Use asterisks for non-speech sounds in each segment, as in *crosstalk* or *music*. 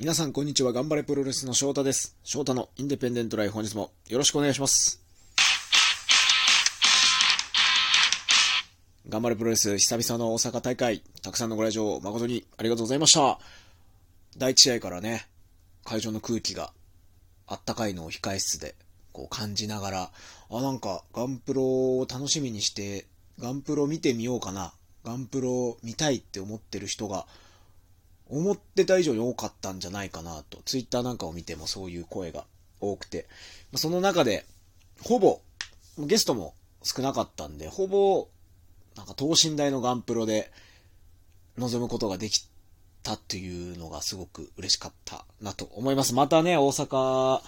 皆さんこんにちは。頑張れプロレスの翔太です。翔太のインデペンデントライフ本日もよろしくお願いします。頑張れプロレス久々の大阪大会、たくさんのご来場誠にありがとうございました。第一試合からね、会場の空気があったかいのを控え室でこう感じながら、あ、なんかガンプロを楽しみにして、ガンプロ見てみようかな。ガンプロ見たいって思ってる人が思ってた以上に多かったんじゃないかなと、ツイッターなんかを見てもそういう声が多くて、その中で、ほぼ、ゲストも少なかったんで、ほぼ、なんか等身大のガンプロで臨むことができたっていうのがすごく嬉しかったなと思います。またね、大阪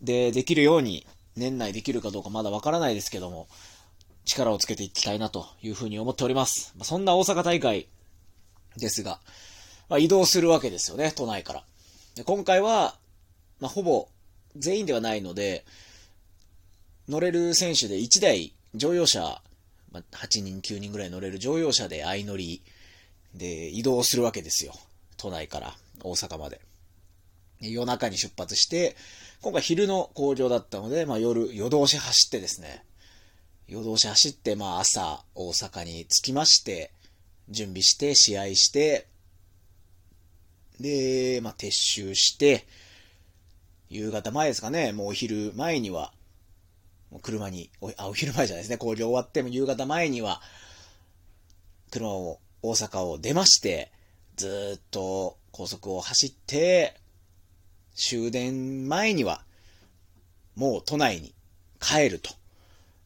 でできるように、年内できるかどうかまだわからないですけども、力をつけていきたいなというふうに思っております。そんな大阪大会ですが、まあ、移動するわけですよね、都内から。で今回は、まあ、ほぼ全員ではないので、乗れる選手で1台乗用車、まあ、8人、9人ぐらい乗れる乗用車で相乗りで移動するわけですよ。都内から大阪まで。夜中に出発して、今回昼の工場だったので、まあ、夜、夜通し走ってですね、夜通し走って、まあ、朝、大阪に着きまして、準備して、試合して、で、まあ、撤収して、夕方前ですかね、もうお昼前には、もう車に、おあ、お昼前じゃないですね、工場終わっても夕方前には、車を、大阪を出まして、ずっと高速を走って、終電前には、もう都内に帰ると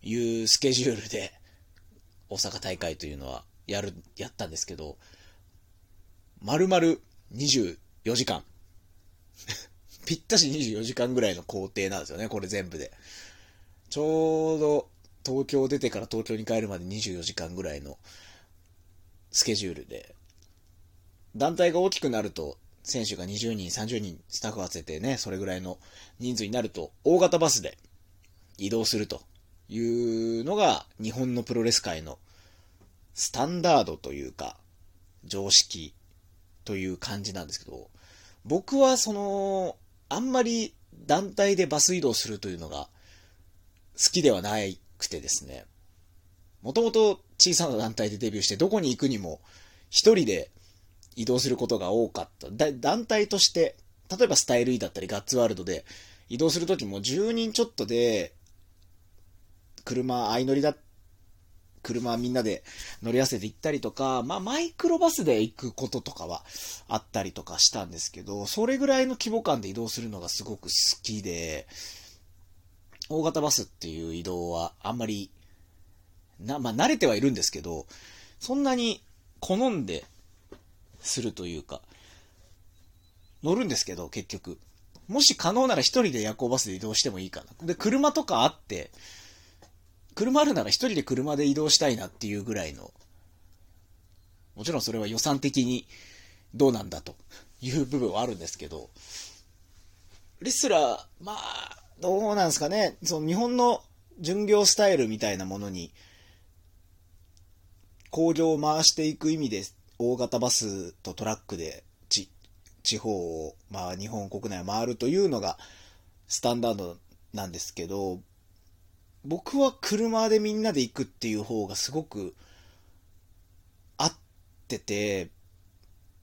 いうスケジュールで、大阪大会というのはやる、やったんですけど、丸々24時間。*laughs* ぴったし24時間ぐらいの工程なんですよね、これ全部で。ちょうど東京出てから東京に帰るまで24時間ぐらいのスケジュールで。団体が大きくなると、選手が20人、30人、スタッフを集めてね、それぐらいの人数になると、大型バスで移動するというのが、日本のプロレス界のスタンダードというか、常識という感じなんですけど、僕はその、あんまり団体でバス移動するというのが好きではなくてですね、もともと小さな団体でデビューしてどこに行くにも一人で移動することが多かった。だ団体として、例えばスタイル E だったりガッツワールドで移動するときも10人ちょっとで、車相乗りだっ、車みんなで乗り合わせて行ったりとか、まあマイクロバスで行くこととかはあったりとかしたんですけど、それぐらいの規模感で移動するのがすごく好きで、大型バスっていう移動はあんまり、な、まあ慣れてはいるんですけど、そんなに好んでするというか、乗るんですけど、結局。もし可能なら一人で夜行バスで移動してもいいかな。で、車とかあって、車あるなら一人で車で移動したいなっていうぐらいの、もちろんそれは予算的にどうなんだという部分はあるんですけど、レスラー、まあ、どうなんですかね、その日本の巡業スタイルみたいなものに、工場を回していく意味で、大型バスとトラックで地地方を、まあ、日本国内を回るというのがスタンダードなんですけど、僕は車でみんなで行くっていう方がすごく合ってて、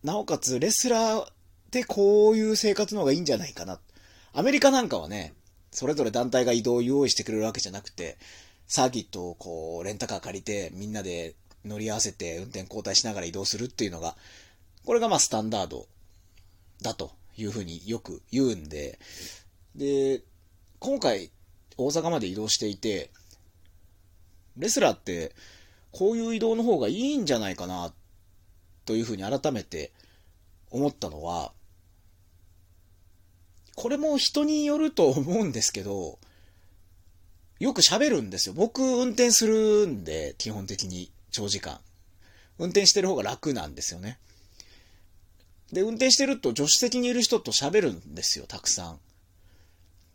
なおかつレスラーでこういう生活の方がいいんじゃないかな。アメリカなんかはね、それぞれ団体が移動を用意してくれるわけじゃなくて、サーキットをこう、レンタカー借りて、みんなで乗り合わせて運転交代しながら移動するっていうのが、これがまあスタンダードだというふうによく言うんで、で、今回大阪まで移動していて、レスラーってこういう移動の方がいいんじゃないかなというふうに改めて思ったのは、これも人によると思うんですけど、よく喋るんですよ。僕運転するんで、基本的に長時間。運転してる方が楽なんですよね。で、運転してると助手席にいる人と喋るんですよ、たくさん。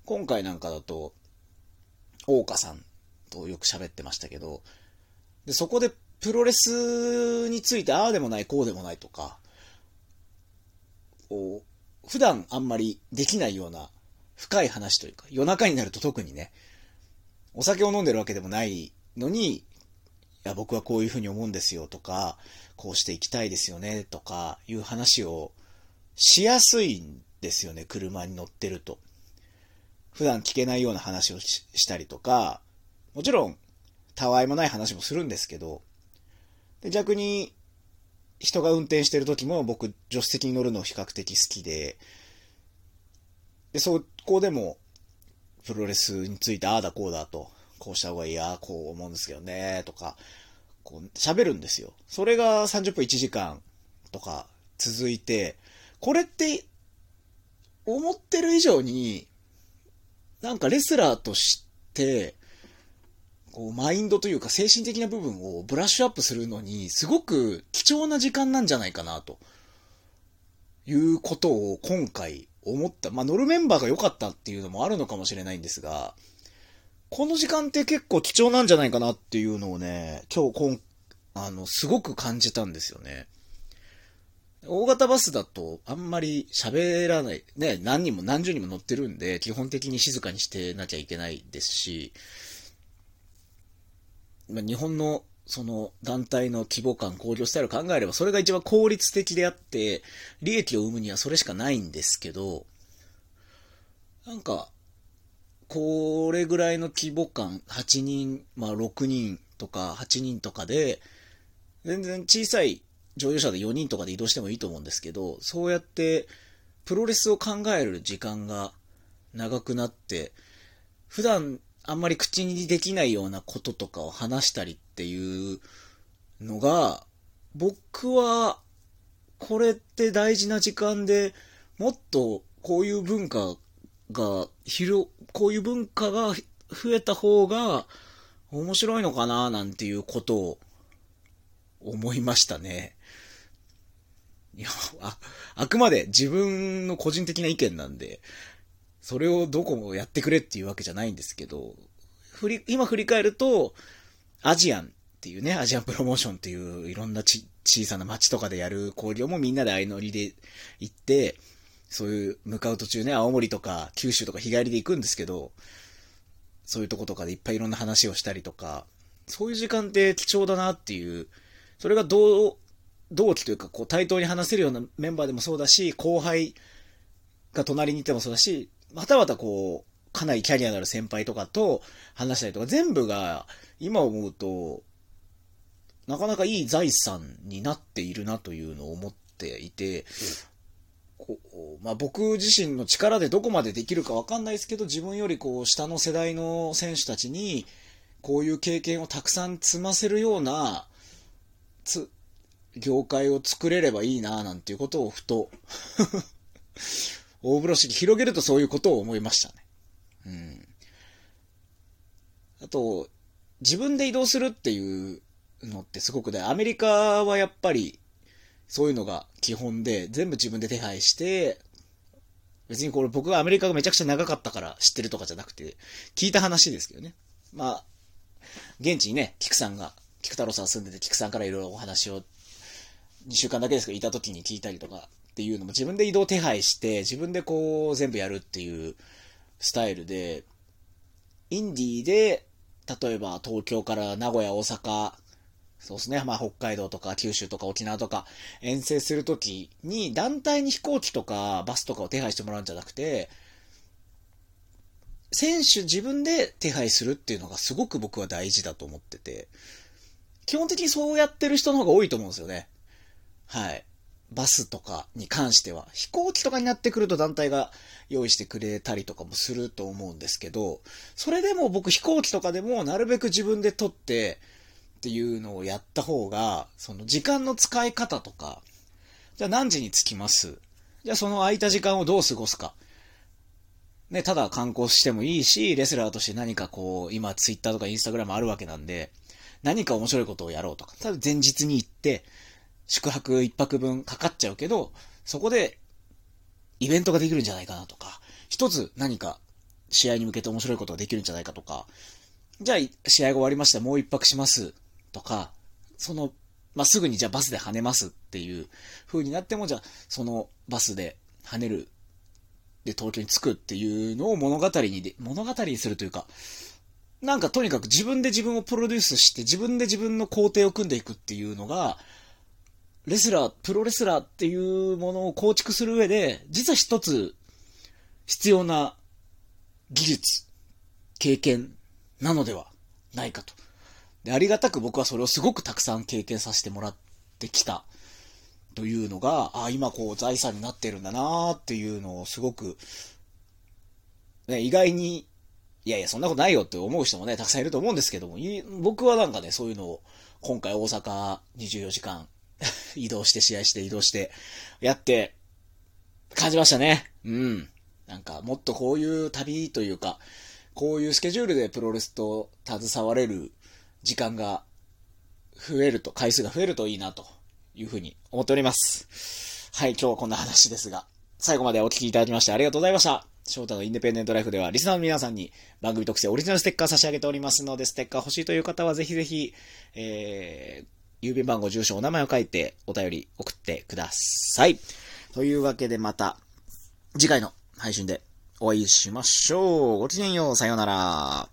今回なんかだと、大岡さんとよく喋ってましたけど、で、そこでプロレスについてああでもない、こうでもないとか、こう、普段あんまりできないような深い話というか、夜中になると特にね、お酒を飲んでるわけでもないのに、いや、僕はこういうふうに思うんですよとか、こうしていきたいですよねとかいう話をしやすいんですよね、車に乗ってると。普段聞けないような話をしたりとか、もちろん、たわいもない話もするんですけど、で逆に、人が運転してる時も僕、助手席に乗るの比較的好きで、で、そこでも、プロレスについてああだこうだと、こうした方がいいや、こう思うんですけどね、とか、こう喋るんですよ。それが30分1時間とか続いて、これって、思ってる以上に、なんかレスラーとして、こう、マインドというか精神的な部分をブラッシュアップするのに、すごく貴重な時間なんじゃないかな、ということを今回思った。まあ、乗るメンバーが良かったっていうのもあるのかもしれないんですが、この時間って結構貴重なんじゃないかなっていうのをね、今日こん、あの、すごく感じたんですよね。大型バスだとあんまり喋らない。ね、何人も何十人も乗ってるんで、基本的に静かにしてなきゃいけないですし、まあ、日本のその団体の規模感、工業スタイルを考えれば、それが一番効率的であって、利益を生むにはそれしかないんですけど、なんか、これぐらいの規模感、8人、まあ6人とか8人とかで、全然小さい乗用車で4人とかで移動してもいいと思うんですけど、そうやってプロレスを考える時間が長くなって、普段あんまり口にできないようなこととかを話したりっていうのが、僕は、これって大事な時間でもっとこういう文化が広、こういう文化が増えた方が面白いのかななんていうことを思いましたね。いや、あ、あくまで自分の個人的な意見なんで、それをどこもやってくれっていうわけじゃないんですけど、振り、今振り返ると、アジアンっていうね、アジアンプロモーションっていういろんなち小さな街とかでやる交流もみんなで相乗りで行って、そういう向かう途中ね、青森とか九州とか日帰りで行くんですけど、そういうとことかでいっぱいいろんな話をしたりとか、そういう時間って貴重だなっていう、それが同、同期というか、こう対等に話せるようなメンバーでもそうだし、後輩が隣にいてもそうだし、またまたこう、かなりキャリアのある先輩とかと話したりとか、全部が今思うと、なかなかいい財産になっているなというのを思っていて、こうまあ、僕自身の力でどこまでできるかわかんないですけど、自分よりこう下の世代の選手たちに、こういう経験をたくさん積ませるような、つ、業界を作れればいいなぁなんていうことをふと *laughs* 大風呂敷広げるとそういうことを思いましたね。うん。あと、自分で移動するっていうのってすごくね、アメリカはやっぱりそういうのが基本で、全部自分で手配して、別にこれ僕がアメリカがめちゃくちゃ長かったから知ってるとかじゃなくて、聞いた話ですけどね。まあ、現地にね、菊さんが、菊太郎さん住んでて菊さんからいろいろお話を2週間だけですけどいた時に聞いたりとかっていうのも自分で移動手配して、自分でこう全部やるっていうスタイルで、インディーで、例えば東京から名古屋、大阪、そうですね、まあ北海道とか九州とか沖縄とか遠征するときに団体に飛行機とかバスとかを手配してもらうんじゃなくて、選手自分で手配するっていうのがすごく僕は大事だと思ってて、基本的にそうやってる人の方が多いと思うんですよね。はい。バスとかに関しては、飛行機とかになってくると団体が用意してくれたりとかもすると思うんですけど、それでも僕飛行機とかでもなるべく自分で撮ってっていうのをやった方が、その時間の使い方とか、じゃあ何時に着きます？じゃあその空いた時間をどう過ごすか。ね、ただ観光してもいいし、レスラーとして何かこう、今ツイッターとかインスタグラムあるわけなんで、何か面白いことをやろうとか、ただ前日に行って、宿泊一泊分かかっちゃうけど、そこでイベントができるんじゃないかなとか、一つ何か試合に向けて面白いことができるんじゃないかとか、じゃあ試合が終わりました、もう一泊しますとか、その、まあ、すぐにじゃあバスで跳ねますっていう風になっても、じゃあそのバスで跳ねる。で東京に着くっていうのを物語にで、物語にするというか、なんかとにかく自分で自分をプロデュースして、自分で自分の工程を組んでいくっていうのが、レスラー、プロレスラーっていうものを構築する上で、実は一つ必要な技術、経験なのではないかと。で、ありがたく僕はそれをすごくたくさん経験させてもらってきたというのが、あ今こう財産になってるんだなっていうのをすごく、ね、意外に、いやいや、そんなことないよって思う人もね、たくさんいると思うんですけども、僕はなんかね、そういうのを、今回大阪24時間 *laughs* 移動して試合して移動してやって感じましたね。うん。なんかもっとこういう旅というか、こういうスケジュールでプロレスと携われる時間が増えると、回数が増えるといいなというふうに思っております。はい、今日はこんな話ですが、最後までお聴きいただきましてありがとうございました。翔太のインデペンデントライフでは、リスナーの皆さんに番組特製オリジナルステッカー差し上げておりますので、ステッカー欲しいという方はぜひぜひ、えー、郵便番号、住所、お名前を書いてお便り送ってください。というわけでまた、次回の配信でお会いしましょう。ごきげんよう。さようなら。